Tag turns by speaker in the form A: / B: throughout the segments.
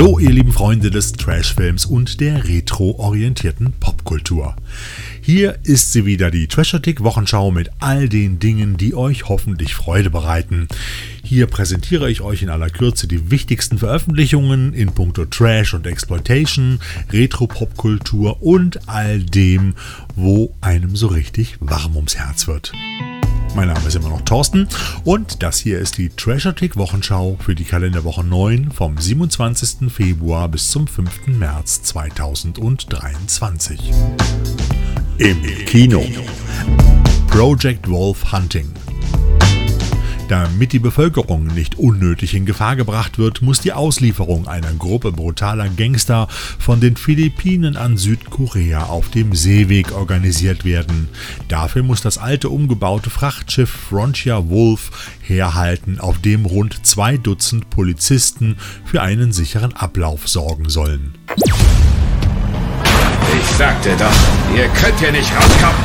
A: Hallo, ihr lieben Freunde des Trashfilms und der retro-orientierten Popkultur. Hier ist sie wieder, die Trashatic Wochenschau mit all den Dingen, die euch hoffentlich Freude bereiten. Hier präsentiere ich euch in aller Kürze die wichtigsten Veröffentlichungen in puncto Trash und Exploitation, Retro-Popkultur und all dem, wo einem so richtig warm ums Herz wird. Mein Name ist immer noch Thorsten und das hier ist die Treasure Tick Wochenschau für die Kalenderwoche 9 vom 27. Februar bis zum 5. März 2023. Im Kino. Project Wolf Hunting. Damit die Bevölkerung nicht unnötig in Gefahr gebracht wird, muss die Auslieferung einer Gruppe brutaler Gangster von den Philippinen an Südkorea auf dem Seeweg organisiert werden. Dafür muss das alte umgebaute Frachtschiff Frontier Wolf herhalten, auf dem rund zwei Dutzend Polizisten für einen sicheren Ablauf sorgen sollen.
B: Ich sagte doch, ihr könnt hier nicht rauskommen.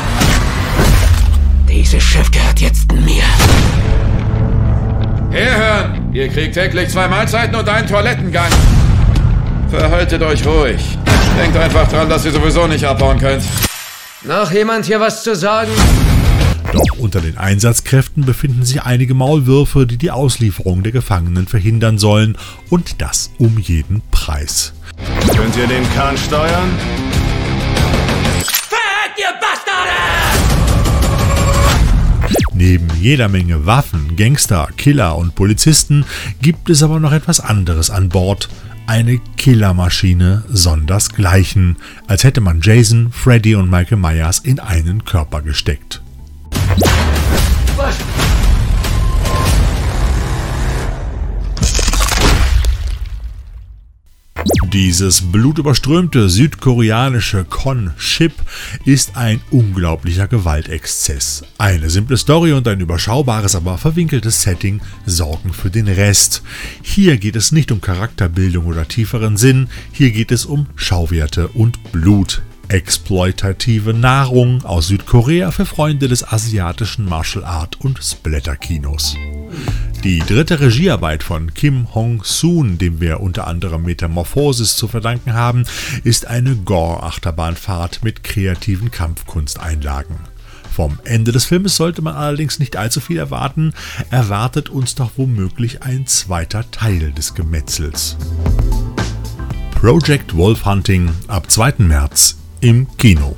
C: Dieses Schiff gehört jetzt mir.
B: Ihr kriegt täglich zwei Mahlzeiten und einen Toilettengang. Verhaltet euch ruhig. Denkt einfach dran, dass ihr sowieso nicht abhauen könnt.
C: Noch jemand hier was zu sagen?
A: Doch unter den Einsatzkräften befinden sich einige Maulwürfe, die die Auslieferung der Gefangenen verhindern sollen. Und das um jeden Preis.
B: Könnt ihr den Kahn steuern?
C: Verreckt, ihr Bastarde!
A: Neben jeder Menge Waffen, Gangster, Killer und Polizisten gibt es aber noch etwas anderes an Bord. Eine Killermaschine sondersgleichen, als hätte man Jason, Freddy und Michael Myers in einen Körper gesteckt. Dieses blutüberströmte südkoreanische Con-Ship ist ein unglaublicher Gewaltexzess. Eine simple Story und ein überschaubares, aber verwinkeltes Setting sorgen für den Rest. Hier geht es nicht um Charakterbildung oder tieferen Sinn, hier geht es um Schauwerte und Blut. Exploitative Nahrung aus Südkorea für Freunde des asiatischen Martial Art und Splatter-Kinos. Die dritte Regiearbeit von Kim Hong-soon, dem wir unter anderem Metamorphosis zu verdanken haben, ist eine Gore-Achterbahnfahrt mit kreativen Kampfkunsteinlagen. Vom Ende des Filmes sollte man allerdings nicht allzu viel erwarten, erwartet uns doch womöglich ein zweiter Teil des Gemetzels. Project Wolf Hunting ab 2. März im Kino.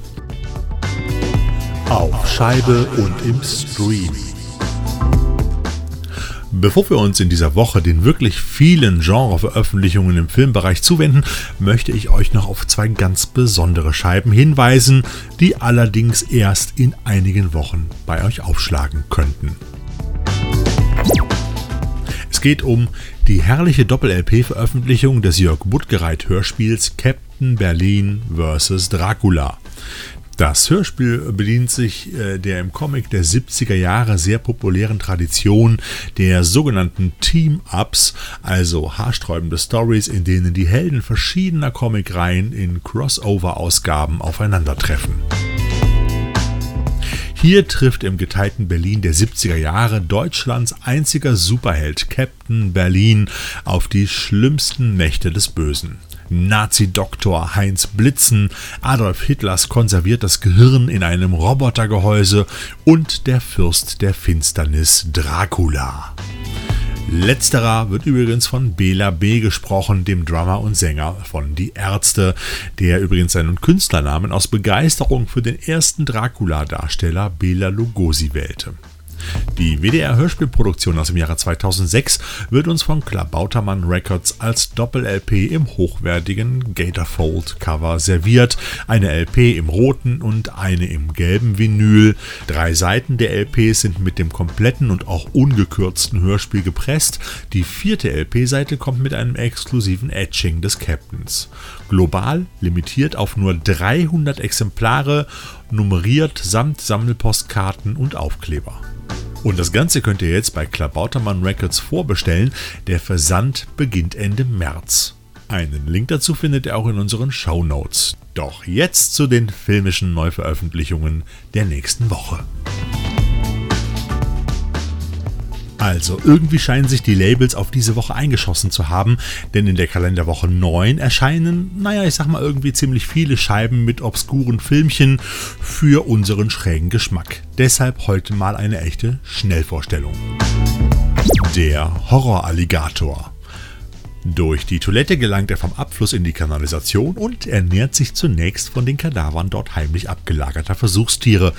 A: Auf Scheibe und im Stream. Bevor wir uns in dieser Woche den wirklich vielen Genreveröffentlichungen im Filmbereich zuwenden, möchte ich euch noch auf zwei ganz besondere Scheiben hinweisen, die allerdings erst in einigen Wochen bei euch aufschlagen könnten. Es geht um die herrliche Doppel-LP-Veröffentlichung des Jörg Buttgereit-Hörspiels Captain Berlin vs. Dracula. Das Hörspiel bedient sich äh, der im Comic der 70er Jahre sehr populären Tradition der sogenannten Team-Ups, also haarsträubende Stories, in denen die Helden verschiedener Comicreihen in Crossover-Ausgaben aufeinandertreffen. Hier trifft im geteilten Berlin der 70er Jahre Deutschlands einziger Superheld Captain Berlin auf die schlimmsten Mächte des Bösen. Nazi-Doktor Heinz Blitzen, Adolf Hitlers konserviertes Gehirn in einem Robotergehäuse und der Fürst der Finsternis Dracula. Letzterer wird übrigens von Bela B. gesprochen, dem Drummer und Sänger von Die Ärzte, der übrigens seinen Künstlernamen aus Begeisterung für den ersten Dracula-Darsteller Bela Lugosi wählte. Die WDR-Hörspielproduktion aus dem Jahre 2006 wird uns von Klabautermann Records als Doppel-LP im hochwertigen Gatorfold-Cover serviert. Eine LP im roten und eine im gelben Vinyl. Drei Seiten der LP sind mit dem kompletten und auch ungekürzten Hörspiel gepresst. Die vierte LP-Seite kommt mit einem exklusiven Etching des Captains. Global limitiert auf nur 300 Exemplare, nummeriert samt Sammelpostkarten und Aufkleber. Und das Ganze könnt ihr jetzt bei Klabautermann Records vorbestellen. Der Versand beginnt Ende März. Einen Link dazu findet ihr auch in unseren Show Notes. Doch jetzt zu den filmischen Neuveröffentlichungen der nächsten Woche. Also, irgendwie scheinen sich die Labels auf diese Woche eingeschossen zu haben, denn in der Kalenderwoche 9 erscheinen, naja, ich sag mal irgendwie ziemlich viele Scheiben mit obskuren Filmchen für unseren schrägen Geschmack. Deshalb heute mal eine echte Schnellvorstellung. Der Horroralligator. Durch die Toilette gelangt er vom Abfluss in die Kanalisation und ernährt sich zunächst von den Kadavern dort heimlich abgelagerter Versuchstiere.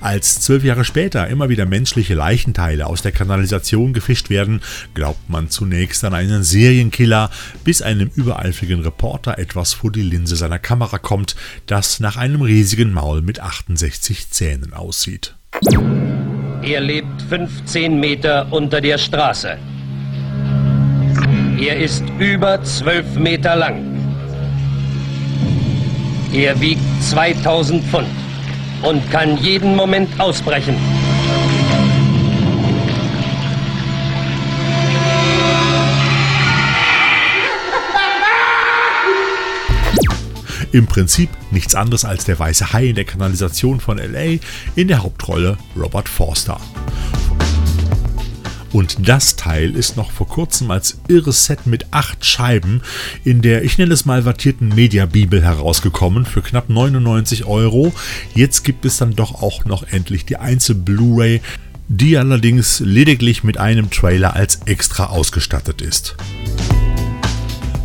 A: Als zwölf Jahre später immer wieder menschliche Leichenteile aus der Kanalisation gefischt werden, glaubt man zunächst an einen Serienkiller, bis einem übereifrigen Reporter etwas vor die Linse seiner Kamera kommt, das nach einem riesigen Maul mit 68 Zähnen aussieht.
D: Er lebt 15 Meter unter der Straße. Er ist über 12 Meter lang. Er wiegt 2000 Pfund und kann jeden Moment ausbrechen.
A: Im Prinzip nichts anderes als der weiße Hai in der Kanalisation von LA, in der Hauptrolle Robert Forster. Und das Teil ist noch vor kurzem als irres Set mit acht Scheiben in der, ich nenne es mal, wattierten Media-Bibel herausgekommen für knapp 99 Euro. Jetzt gibt es dann doch auch noch endlich die Einzel-Blu-ray, die allerdings lediglich mit einem Trailer als extra ausgestattet ist.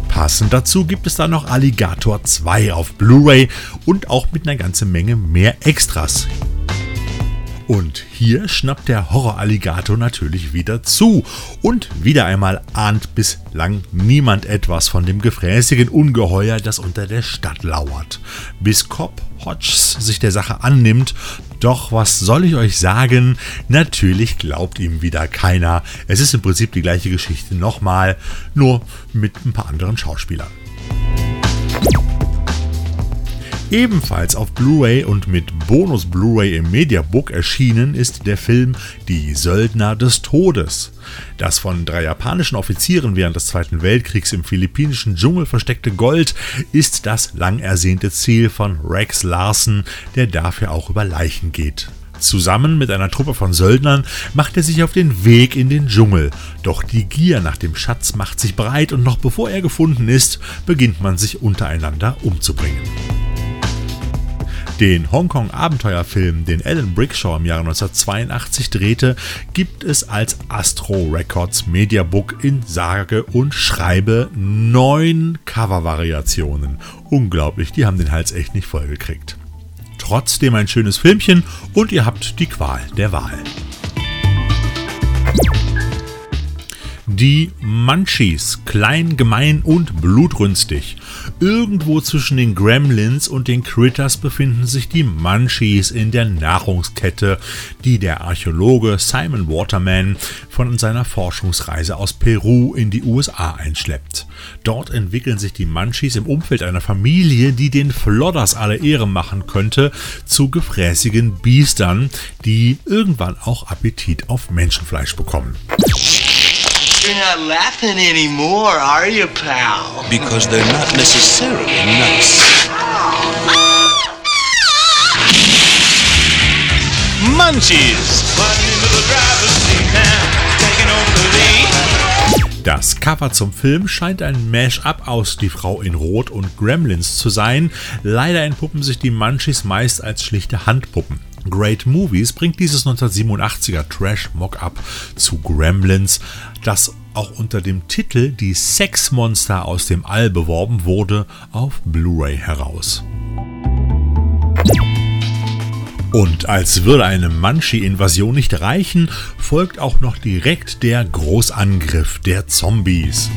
A: Passend dazu gibt es dann noch Alligator 2 auf Blu-ray und auch mit einer ganzen Menge mehr Extras. Und hier schnappt der Horroralligator natürlich wieder zu. Und wieder einmal ahnt bislang niemand etwas von dem gefräßigen Ungeheuer, das unter der Stadt lauert. Bis Cobb Hodges sich der Sache annimmt. Doch was soll ich euch sagen? Natürlich glaubt ihm wieder keiner. Es ist im Prinzip die gleiche Geschichte nochmal, nur mit ein paar anderen Schauspielern. Ebenfalls auf Blu-ray und mit Bonus Blu-ray im Mediabook erschienen ist der Film Die Söldner des Todes. Das von drei japanischen Offizieren während des Zweiten Weltkriegs im philippinischen Dschungel versteckte Gold ist das lang ersehnte Ziel von Rex Larson, der dafür auch über Leichen geht. Zusammen mit einer Truppe von Söldnern macht er sich auf den Weg in den Dschungel. Doch die Gier nach dem Schatz macht sich breit und noch bevor er gefunden ist, beginnt man sich untereinander umzubringen. Den Hongkong-Abenteuerfilm, den Alan Brickshaw im Jahre 1982 drehte, gibt es als Astro Records Mediabook in sage und schreibe neun Covervariationen. Unglaublich, die haben den Hals echt nicht vollgekriegt. Trotzdem ein schönes Filmchen und ihr habt die Qual der Wahl. Die Munchies, klein, gemein und blutrünstig. Irgendwo zwischen den Gremlins und den Critters befinden sich die Munchies in der Nahrungskette, die der Archäologe Simon Waterman von seiner Forschungsreise aus Peru in die USA einschleppt. Dort entwickeln sich die Munchies im Umfeld einer Familie, die den Flodders alle Ehre machen könnte, zu gefräßigen Biestern, die irgendwann auch Appetit auf Menschenfleisch bekommen.
E: You're not laughing anymore, are you, pal?
F: Because they're not necessarily nice.
E: Munchies!
A: Das Cover zum Film scheint ein Mash-up aus Die Frau in Rot und Gremlins zu sein. Leider entpuppen sich die Munchies meist als schlichte Handpuppen. Great Movies bringt dieses 1987er Trash-Mock-up zu Gremlins, das auch unter dem Titel Die Sexmonster aus dem All beworben wurde, auf Blu-ray heraus. Und als würde eine Munchie-Invasion nicht reichen, folgt auch noch direkt der Großangriff der Zombies.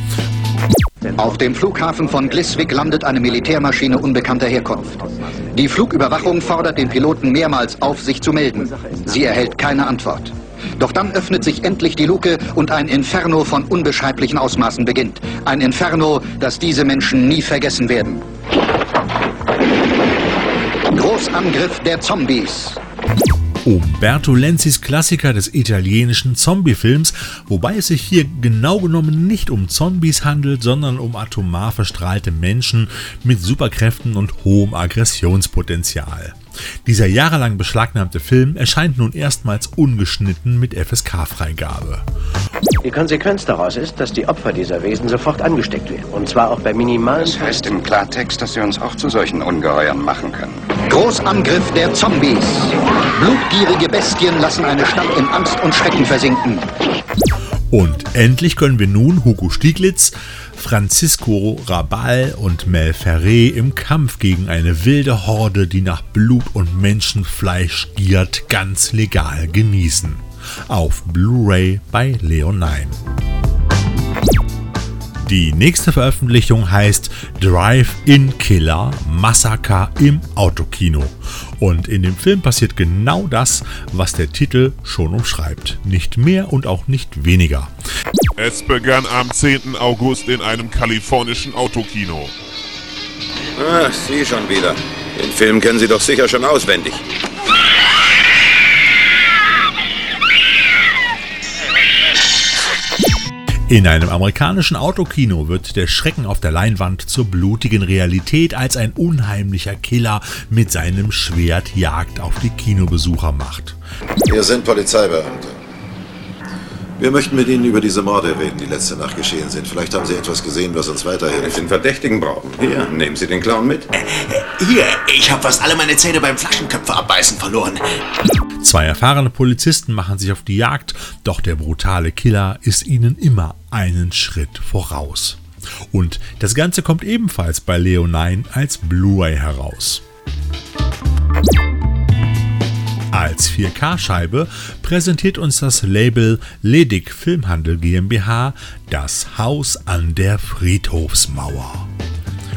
G: Auf dem Flughafen von Gliswick landet eine Militärmaschine unbekannter Herkunft. Die Flugüberwachung fordert den Piloten mehrmals auf, sich zu melden. Sie erhält keine Antwort. Doch dann öffnet sich endlich die Luke und ein Inferno von unbeschreiblichen Ausmaßen beginnt. Ein Inferno, das diese Menschen nie vergessen werden. Großangriff der Zombies.
A: Umberto Lenzis Klassiker des italienischen Zombie-Films, wobei es sich hier genau genommen nicht um Zombies handelt, sondern um atomar verstrahlte Menschen mit Superkräften und hohem Aggressionspotenzial. Dieser jahrelang beschlagnahmte Film erscheint nun erstmals ungeschnitten mit FSK-Freigabe.
H: Die Konsequenz daraus ist, dass die Opfer dieser Wesen sofort angesteckt werden. Und zwar auch bei minimalen...
I: Das heißt im Klartext, dass sie uns auch zu solchen Ungeheuern machen können.
G: Großangriff der Zombies. Blutgierige Bestien lassen eine Stadt in Angst und Schrecken versinken.
A: Und endlich können wir nun Hugo Stieglitz, Francisco Rabal und Mel Ferré im Kampf gegen eine wilde Horde, die nach Blut und Menschenfleisch giert, ganz legal genießen. Auf Blu-ray bei Leonine. Die nächste Veröffentlichung heißt Drive-In Killer Massaker im Autokino. Und in dem Film passiert genau das, was der Titel schon umschreibt. Nicht mehr und auch nicht weniger.
J: Es begann am 10. August in einem kalifornischen Autokino.
K: Ach, Sie schon wieder. Den Film kennen Sie doch sicher schon auswendig.
A: In einem amerikanischen Autokino wird der Schrecken auf der Leinwand zur blutigen Realität, als ein unheimlicher Killer mit seinem Schwert Jagd auf die Kinobesucher macht.
L: Wir sind Polizeibeamte. Wir möchten mit Ihnen über diese Morde reden, die letzte Nacht geschehen sind. Vielleicht haben Sie etwas gesehen, was uns weiterhilft.
K: Den Verdächtigen brauchen. Hier, nehmen Sie den Clown mit.
C: Hier, ich habe fast alle meine Zähne beim Flaschenköpfe abbeißen verloren.
A: Zwei erfahrene Polizisten machen sich auf die Jagd, doch der brutale Killer ist ihnen immer einen Schritt voraus. Und das Ganze kommt ebenfalls bei Leonine als Blu-ray heraus. Als 4K-Scheibe präsentiert uns das Label Ledig Filmhandel GmbH das Haus an der Friedhofsmauer.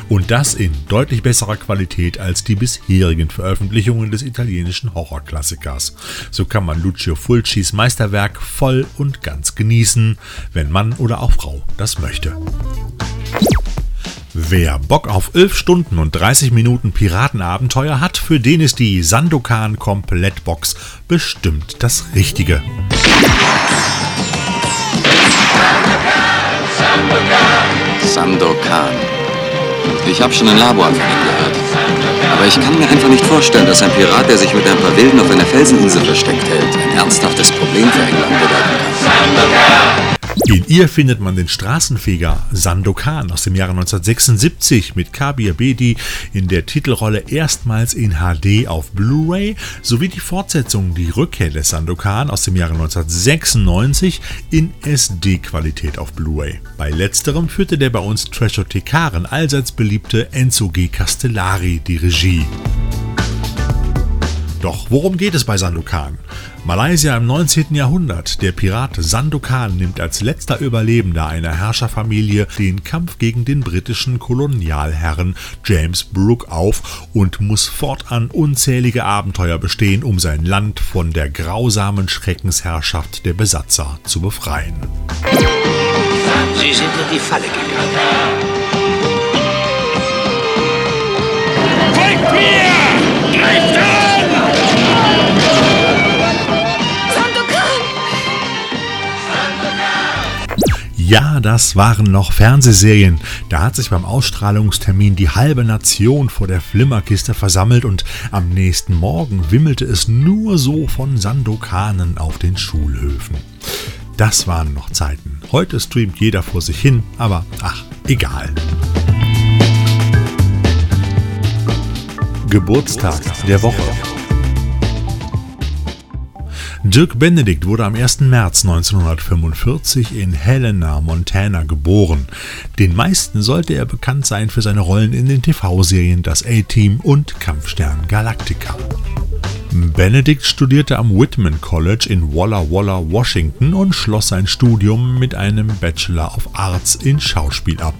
A: Und das in deutlich besserer Qualität als die bisherigen Veröffentlichungen des italienischen Horrorklassikers. So kann man Lucio Fulcis Meisterwerk voll und ganz genießen, wenn Mann oder auch Frau das möchte. Wer Bock auf 11 Stunden und 30 Minuten Piratenabenteuer hat, für den ist die Sandokan Komplettbox bestimmt das Richtige.
M: Sandokan. Ich habe schon ein Labor von ihm gehört. Aber ich kann mir einfach nicht vorstellen, dass ein Pirat, der sich mit ein paar Wilden auf einer Felseninsel versteckt hält, ein ernsthaftes Problem für England bedeuten kann.
A: In ihr findet man den Straßenfeger Sandokan aus dem Jahre 1976 mit Kabir Bedi in der Titelrolle erstmals in HD auf Blu-ray sowie die Fortsetzung Die Rückkehr des Sandokan aus dem Jahre 1996 in SD-Qualität auf Blu-ray. Bei letzterem führte der bei uns Trashothekaren allseits beliebte Enzo G. Castellari die Regie. Doch worum geht es bei Sandokan? Malaysia im 19. Jahrhundert. Der Pirat Sandokan nimmt als letzter Überlebender einer Herrscherfamilie den Kampf gegen den britischen Kolonialherren James Brooke auf und muss fortan unzählige Abenteuer bestehen, um sein Land von der grausamen Schreckensherrschaft der Besatzer zu befreien.
C: Sie sind in die Falle gegangen.
N: Folgt mir! Greift an!
A: Ja, das waren noch Fernsehserien. Da hat sich beim Ausstrahlungstermin die halbe Nation vor der Flimmerkiste versammelt und am nächsten Morgen wimmelte es nur so von Sandokanen auf den Schulhöfen. Das waren noch Zeiten. Heute streamt jeder vor sich hin, aber ach, egal. Geburtstag der Woche. Dirk Benedict wurde am 1. März 1945 in Helena, Montana geboren. Den meisten sollte er bekannt sein für seine Rollen in den TV-Serien Das A-Team und Kampfstern Galactica. Benedict studierte am Whitman College in Walla Walla, Washington und schloss sein Studium mit einem Bachelor of Arts in Schauspiel ab.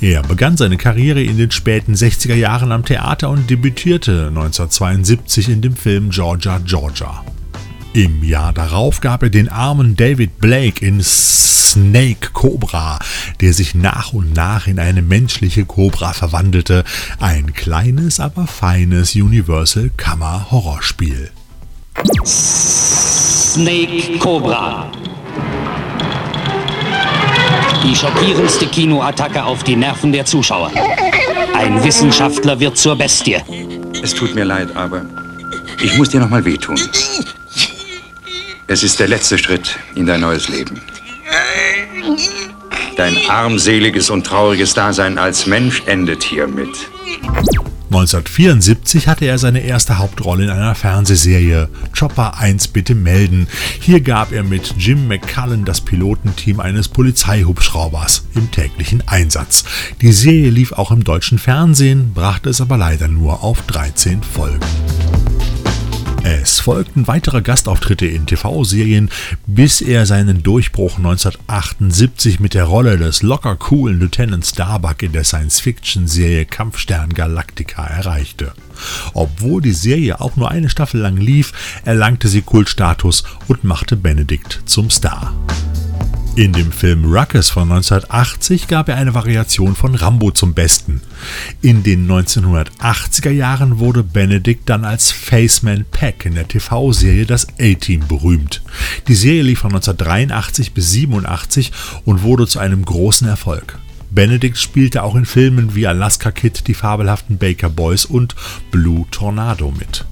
A: Er begann seine Karriere in den späten 60er Jahren am Theater und debütierte 1972 in dem Film Georgia Georgia. Im Jahr darauf gab er den armen David Blake in Snake Cobra, der sich nach und nach in eine menschliche Cobra verwandelte, ein kleines, aber feines Universal Kammer Horrorspiel.
D: Snake Cobra. Die schockierendste Kinoattacke auf die Nerven der Zuschauer. Ein Wissenschaftler wird zur Bestie.
O: Es tut mir leid, aber ich muss dir noch mal wehtun. Es ist der letzte Schritt in dein neues Leben. Dein armseliges und trauriges Dasein als Mensch endet hiermit.
A: 1974 hatte er seine erste Hauptrolle in einer Fernsehserie Chopper 1 bitte melden. Hier gab er mit Jim McCullen das Pilotenteam eines Polizeihubschraubers im täglichen Einsatz. Die Serie lief auch im deutschen Fernsehen, brachte es aber leider nur auf 13 Folgen. Es folgten weitere Gastauftritte in TV-Serien, bis er seinen Durchbruch 1978 mit der Rolle des locker coolen Lieutenant Starbuck in der Science-Fiction-Serie Kampfstern Galactica erreichte. Obwohl die Serie auch nur eine Staffel lang lief, erlangte sie Kultstatus und machte Benedict zum Star. In dem Film Ruckus von 1980 gab er eine Variation von Rambo zum Besten. In den 1980er Jahren wurde Benedict dann als Faceman Peck in der TV-Serie Das A-Team berühmt. Die Serie lief von 1983 bis 1987 und wurde zu einem großen Erfolg. Benedict spielte auch in Filmen wie Alaska Kid, Die fabelhaften Baker Boys und Blue Tornado mit.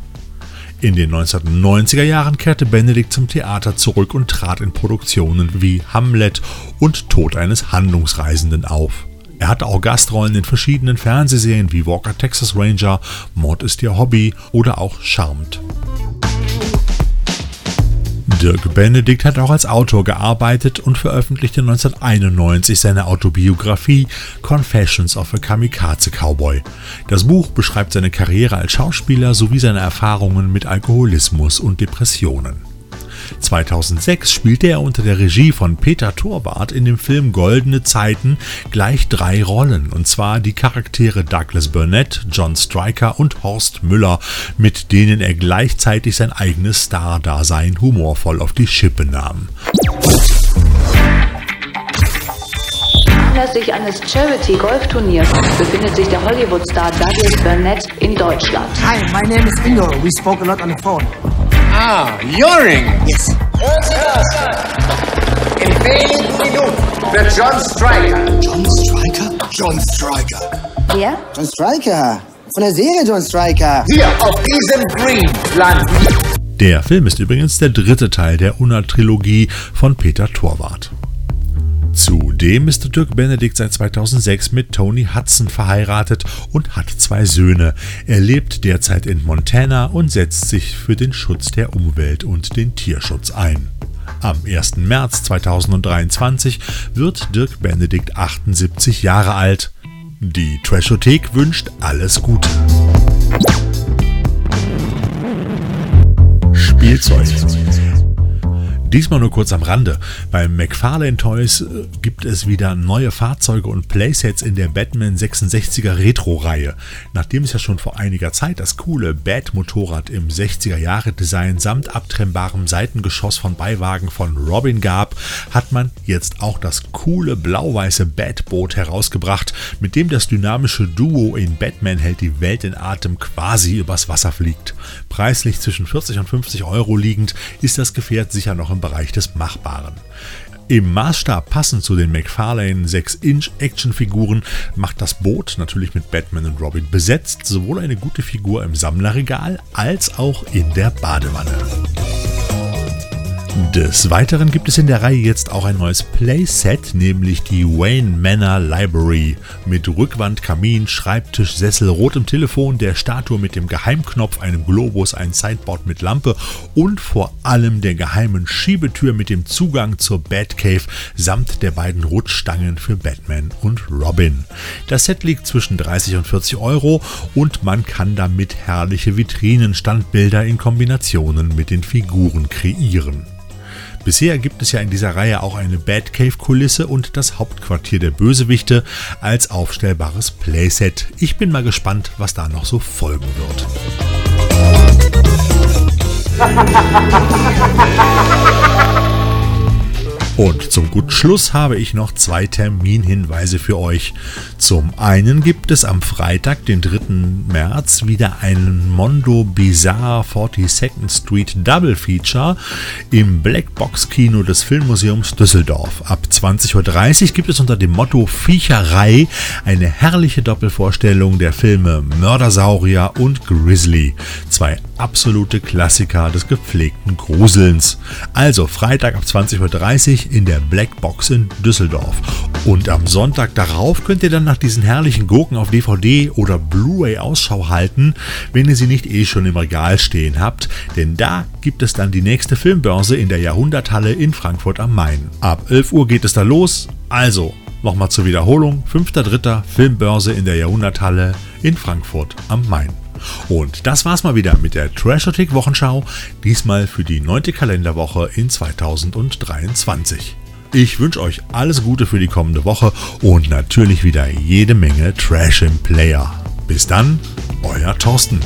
A: In den 1990er Jahren kehrte Benedikt zum Theater zurück und trat in Produktionen wie Hamlet und Tod eines Handlungsreisenden auf. Er hatte auch Gastrollen in verschiedenen Fernsehserien wie Walker Texas Ranger, Mord ist ihr Hobby oder auch Charmed. Dirk Benedikt hat auch als Autor gearbeitet und veröffentlichte 1991 seine Autobiografie Confessions of a Kamikaze Cowboy. Das Buch beschreibt seine Karriere als Schauspieler sowie seine Erfahrungen mit Alkoholismus und Depressionen. 2006 spielte er unter der Regie von Peter Torwart in dem Film Goldene Zeiten gleich drei Rollen, und zwar die Charaktere Douglas Burnett, John Stryker und Horst Müller, mit denen er gleichzeitig sein eigenes Star-Dasein humorvoll auf die Schippe nahm.
P: Anlässlich eines Charity-Golfturniers befindet sich der Hollywood-Star Douglas Burnett in Deutschland.
Q: Hi, my name is Ingo. We spoke a lot on the phone.
R: Ah, Joring.
Q: Yes.
R: In wenigen Minuten wird John Stryker.
Q: John Stryker? John Stryker.
P: Wer?
Q: John Stryker. Von der Serie John Stryker.
R: Hier auf diesem Green landen.
A: Der Film ist übrigens der dritte Teil der Unna-Trilogie von Peter Torwart. Zudem ist Dirk Benedikt seit 2006 mit Tony Hudson verheiratet und hat zwei Söhne. Er lebt derzeit in Montana und setzt sich für den Schutz der Umwelt und den Tierschutz ein. Am 1. März 2023 wird Dirk Benedikt 78 Jahre alt. Die Trashothek wünscht alles Gute. Spielzeug. Diesmal nur kurz am Rande. Beim McFarlane Toys äh, gibt es wieder neue Fahrzeuge und Playsets in der Batman 66er Retro-Reihe. Nachdem es ja schon vor einiger Zeit das coole Bat-Motorrad im 60er-Jahre-Design samt abtrennbarem Seitengeschoss von Beiwagen von Robin gab, hat man jetzt auch das coole blau-weiße Bat-Boot herausgebracht, mit dem das dynamische Duo in Batman hält die Welt in Atem quasi übers Wasser fliegt. Preislich zwischen 40 und 50 Euro liegend ist das Gefährt sicher noch im Bereich des Machbaren. Im Maßstab passend zu den McFarlane 6-Inch Actionfiguren macht das Boot natürlich mit Batman und Robin besetzt sowohl eine gute Figur im Sammlerregal als auch in der Badewanne. Des Weiteren gibt es in der Reihe jetzt auch ein neues Playset, nämlich die Wayne Manor Library mit Rückwand, Kamin, Schreibtisch, Sessel, rotem Telefon, der Statue mit dem Geheimknopf, einem Globus, ein Sideboard mit Lampe und vor allem der geheimen Schiebetür mit dem Zugang zur Batcave samt der beiden Rutschstangen für Batman und Robin. Das Set liegt zwischen 30 und 40 Euro und man kann damit herrliche Vitrinenstandbilder in Kombinationen mit den Figuren kreieren. Bisher gibt es ja in dieser Reihe auch eine Batcave-Kulisse und das Hauptquartier der Bösewichte als aufstellbares Playset. Ich bin mal gespannt, was da noch so folgen wird. Und zum guten Schluss habe ich noch zwei Terminhinweise für euch. Zum einen gibt es am Freitag, den 3. März, wieder einen Mondo Bizarre 42nd Street Double Feature im Blackbox Kino des Filmmuseums Düsseldorf. Ab 20.30 Uhr gibt es unter dem Motto Viecherei eine herrliche Doppelvorstellung der Filme Mördersaurier und Grizzly. Zwei absolute Klassiker des gepflegten Gruselns. Also Freitag ab 20.30 Uhr In der Blackbox in Düsseldorf. Und am Sonntag darauf könnt ihr dann nach diesen herrlichen Gurken auf DVD oder Blu-ray Ausschau halten, wenn ihr sie nicht eh schon im Regal stehen habt, denn da gibt es dann die nächste Filmbörse in der Jahrhunderthalle in Frankfurt am Main. Ab 11 Uhr geht es da los, also nochmal zur Wiederholung, 5.3. Filmbörse in der Jahrhunderthalle in Frankfurt am Main. Und das war's mal wieder mit der Trashotik Wochenschau, diesmal für die neunte Kalenderwoche in 2023. Ich wünsche euch alles Gute für die kommende Woche und natürlich wieder jede Menge Trash im Player. Bis dann, euer Thorsten.